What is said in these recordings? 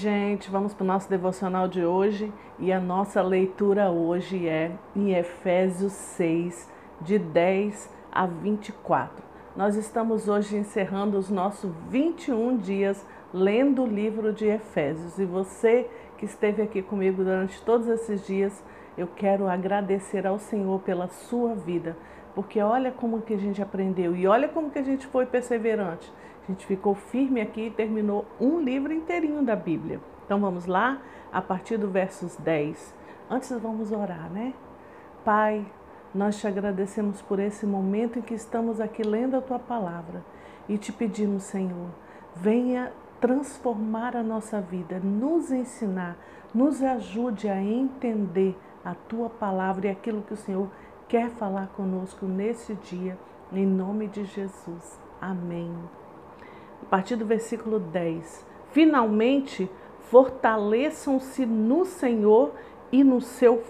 Gente, vamos para o nosso devocional de hoje e a nossa leitura hoje é em Efésios 6, de 10 a 24. Nós estamos hoje encerrando os nossos 21 dias lendo o livro de Efésios e você que esteve aqui comigo durante todos esses dias, eu quero agradecer ao Senhor pela sua vida, porque olha como que a gente aprendeu e olha como que a gente foi perseverante. A gente ficou firme aqui e terminou um livro inteirinho da Bíblia. Então vamos lá, a partir do versos 10. Antes vamos orar, né? Pai, nós te agradecemos por esse momento em que estamos aqui lendo a tua palavra e te pedimos, Senhor, venha transformar a nossa vida, nos ensinar, nos ajude a entender a tua palavra e aquilo que o Senhor quer falar conosco nesse dia, em nome de Jesus. Amém. A partir do versículo 10. Finalmente, fortaleçam-se no Senhor e no seu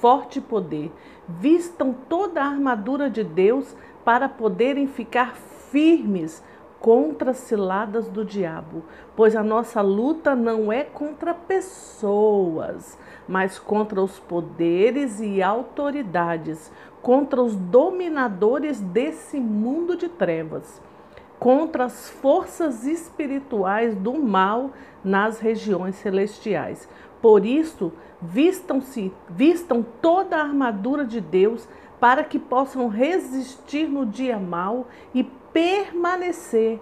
forte poder. Vistam toda a armadura de Deus para poderem ficar firmes contra as ciladas do diabo, pois a nossa luta não é contra pessoas, mas contra os poderes e autoridades, contra os dominadores desse mundo de trevas, contra as forças espirituais do mal nas regiões celestiais. Por isso, vistam-se, vistam toda a armadura de Deus para que possam resistir no dia mau e permanecer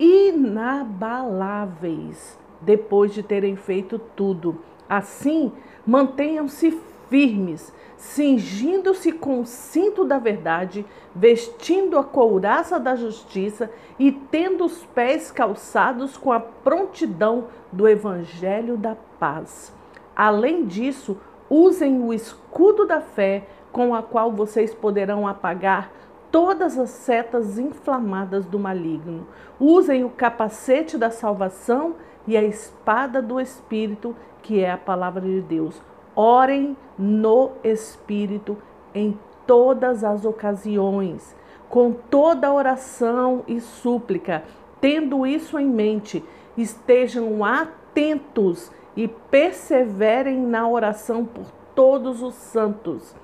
inabaláveis depois de terem feito tudo. Assim, mantenham-se firmes, cingindo-se com o cinto da verdade, vestindo a couraça da justiça e tendo os pés calçados com a prontidão do evangelho da paz. Além disso, usem o escudo da fé com a qual vocês poderão apagar todas as setas inflamadas do maligno. Usem o capacete da salvação e a espada do Espírito, que é a palavra de Deus. Orem no Espírito em todas as ocasiões, com toda oração e súplica. Tendo isso em mente, estejam atentos e perseverem na oração por todos os santos.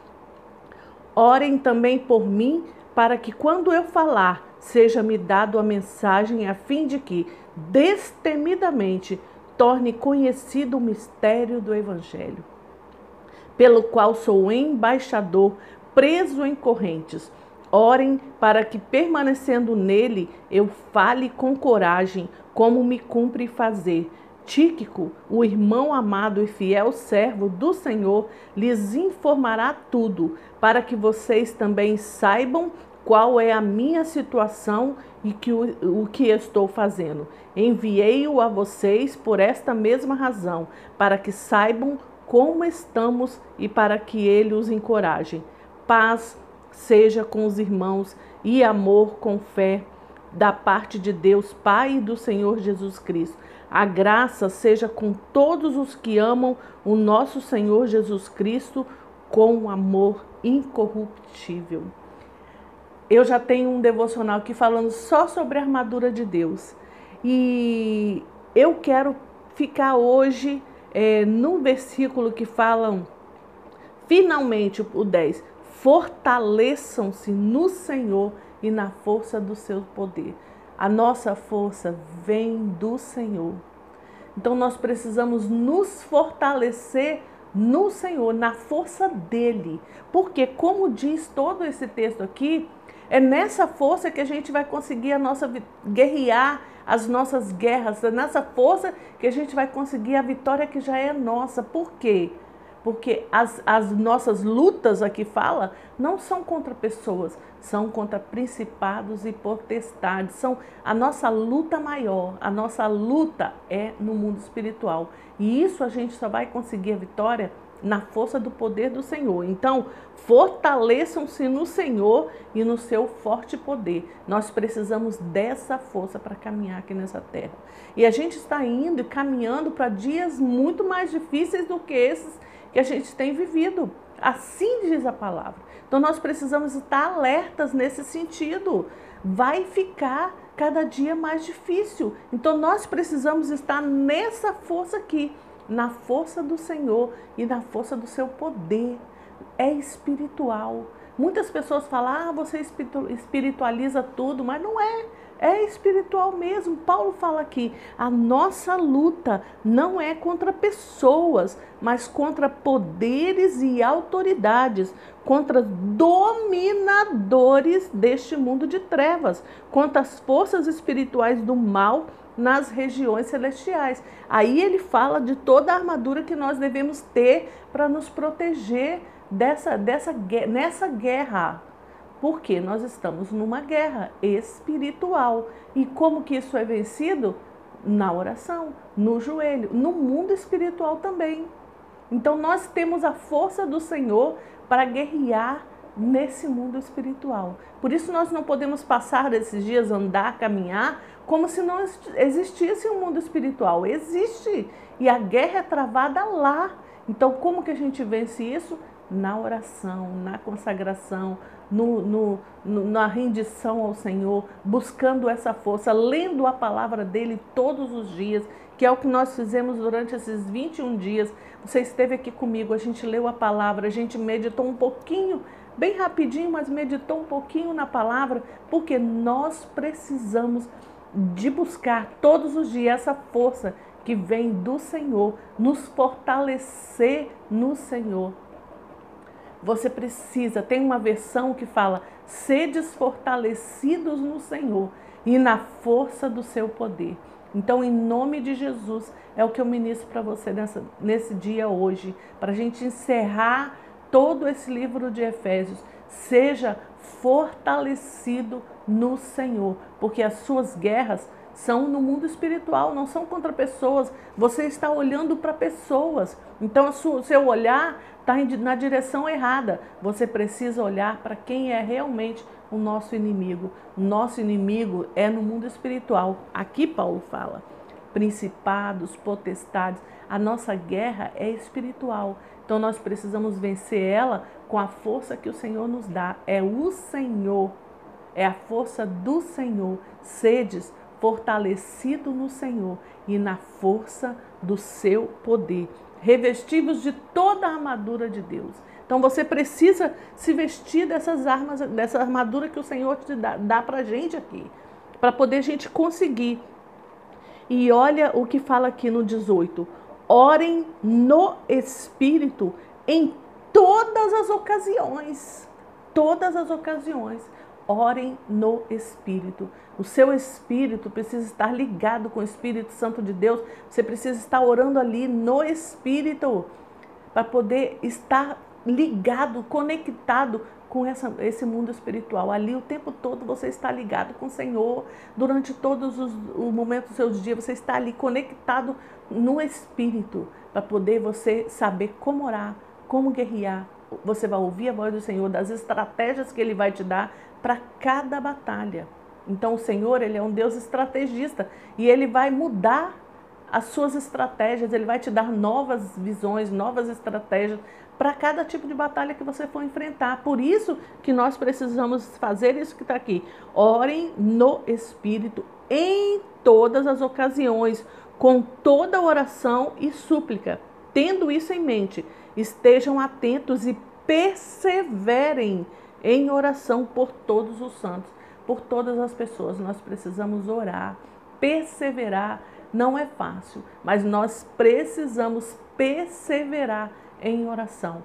Orem também por mim para que quando eu falar, seja-me dado a mensagem a fim de que, destemidamente, torne conhecido o mistério do Evangelho, pelo qual sou embaixador, preso em correntes. Orem para que, permanecendo nele, eu fale com coragem, como me cumpre fazer Tíquico, o irmão amado e fiel servo do Senhor, lhes informará tudo, para que vocês também saibam qual é a minha situação e que o, o que estou fazendo. Enviei-o a vocês por esta mesma razão, para que saibam como estamos e para que ele os encoraje. Paz seja com os irmãos e amor com fé da parte de Deus, Pai e do Senhor Jesus Cristo. A graça seja com todos os que amam o nosso Senhor Jesus Cristo com amor incorruptível. Eu já tenho um devocional aqui falando só sobre a armadura de Deus. E eu quero ficar hoje é, no versículo que falam, finalmente, o 10: fortaleçam-se no Senhor e na força do seu poder. A nossa força vem do Senhor. Então nós precisamos nos fortalecer no Senhor, na força dele. Porque, como diz todo esse texto aqui, é nessa força que a gente vai conseguir a nossa guerrear as nossas guerras, é nessa força que a gente vai conseguir a vitória que já é nossa. Por quê? Porque as, as nossas lutas aqui fala não são contra pessoas, são contra principados e potestades. São a nossa luta maior, a nossa luta é no mundo espiritual. E isso a gente só vai conseguir a vitória na força do poder do Senhor. Então, fortaleçam-se no Senhor e no seu forte poder. Nós precisamos dessa força para caminhar aqui nessa terra. E a gente está indo e caminhando para dias muito mais difíceis do que esses que a gente tem vivido. Assim diz a palavra. Então nós precisamos estar alertas nesse sentido. Vai ficar cada dia mais difícil. Então nós precisamos estar nessa força aqui, na força do Senhor e na força do seu poder. É espiritual. Muitas pessoas falam, ah, você espiritualiza tudo, mas não é. É espiritual mesmo. Paulo fala aqui: a nossa luta não é contra pessoas, mas contra poderes e autoridades, contra dominadores deste mundo de trevas, contra as forças espirituais do mal nas regiões celestiais. Aí ele fala de toda a armadura que nós devemos ter para nos proteger dessa, dessa, nessa guerra porque nós estamos numa guerra espiritual. E como que isso é vencido? Na oração, no joelho, no mundo espiritual também. Então nós temos a força do Senhor para guerrear nesse mundo espiritual. Por isso nós não podemos passar desses dias andar, caminhar como se não existisse um mundo espiritual. Existe e a guerra é travada lá. Então como que a gente vence isso? Na oração, na consagração, no, no, no, na rendição ao Senhor, buscando essa força, lendo a palavra dele todos os dias, que é o que nós fizemos durante esses 21 dias. Você esteve aqui comigo, a gente leu a palavra, a gente meditou um pouquinho, bem rapidinho, mas meditou um pouquinho na palavra, porque nós precisamos de buscar todos os dias essa força que vem do Senhor, nos fortalecer no Senhor você precisa, tem uma versão que fala: sedes fortalecidos no Senhor e na força do seu poder. Então, em nome de Jesus, é o que eu ministro para você nessa, nesse dia hoje, para a gente encerrar todo esse livro de Efésios. Seja fortalecido no Senhor, porque as suas guerras são no mundo espiritual, não são contra pessoas. Você está olhando para pessoas. Então, o seu olhar está na direção errada. Você precisa olhar para quem é realmente o nosso inimigo. O nosso inimigo é no mundo espiritual. Aqui Paulo fala: principados, potestades. A nossa guerra é espiritual. Então nós precisamos vencer ela com a força que o Senhor nos dá. É o Senhor, é a força do Senhor. Sedes fortalecido no Senhor e na força do seu poder, revestidos de toda a armadura de Deus. Então você precisa se vestir dessas armas, dessa armadura que o Senhor te dá, dá para gente aqui, para poder a gente conseguir. E olha o que fala aqui no 18: orem no Espírito em todas as ocasiões. Todas as ocasiões orem no Espírito. O seu espírito precisa estar ligado com o Espírito Santo de Deus. Você precisa estar orando ali no Espírito para poder estar ligado, conectado com essa, esse mundo espiritual. Ali o tempo todo você está ligado com o Senhor. Durante todos os, os momentos dos seus dias, você está ali conectado no Espírito para poder você saber como orar, como guerrear. Você vai ouvir a voz do Senhor, das estratégias que Ele vai te dar para cada batalha. Então o Senhor, ele é um Deus estrategista e ele vai mudar as suas estratégias, ele vai te dar novas visões, novas estratégias para cada tipo de batalha que você for enfrentar. Por isso que nós precisamos fazer isso que está aqui. Orem no Espírito em todas as ocasiões, com toda oração e súplica. Tendo isso em mente, estejam atentos e perseverem em oração por todos os santos, por todas as pessoas. Nós precisamos orar, perseverar. Não é fácil, mas nós precisamos perseverar em oração.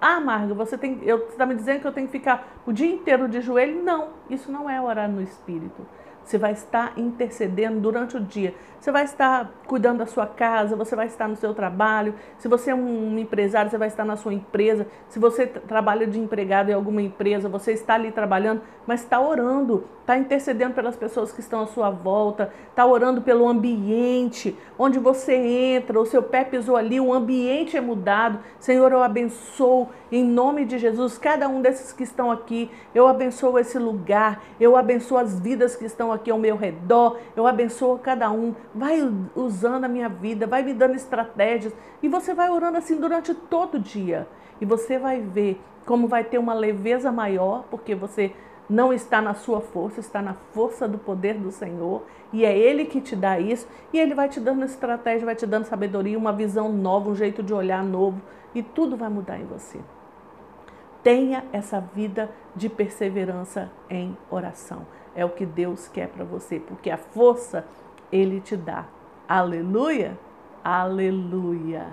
Ah, Marga, você tem, eu está me dizendo que eu tenho que ficar o dia inteiro de joelho? Não, isso não é orar no espírito. Você vai estar intercedendo durante o dia. Você vai estar cuidando da sua casa, você vai estar no seu trabalho. Se você é um empresário, você vai estar na sua empresa. Se você trabalha de empregado em alguma empresa, você está ali trabalhando, mas está orando, está intercedendo pelas pessoas que estão à sua volta, está orando pelo ambiente onde você entra, o seu pé pisou ali, o ambiente é mudado. Senhor, eu abençoo em nome de Jesus cada um desses que estão aqui. Eu abençoo esse lugar, eu abençoo as vidas que estão aqui ao meu redor, eu abençoo cada um. Vai usando a minha vida, vai me dando estratégias e você vai orando assim durante todo o dia. E você vai ver como vai ter uma leveza maior, porque você não está na sua força, está na força do poder do Senhor. E é Ele que te dá isso. E Ele vai te dando estratégia, vai te dando sabedoria, uma visão nova, um jeito de olhar novo. E tudo vai mudar em você. Tenha essa vida de perseverança em oração. É o que Deus quer para você, porque a força Ele te dá. Aleluia! Aleluia!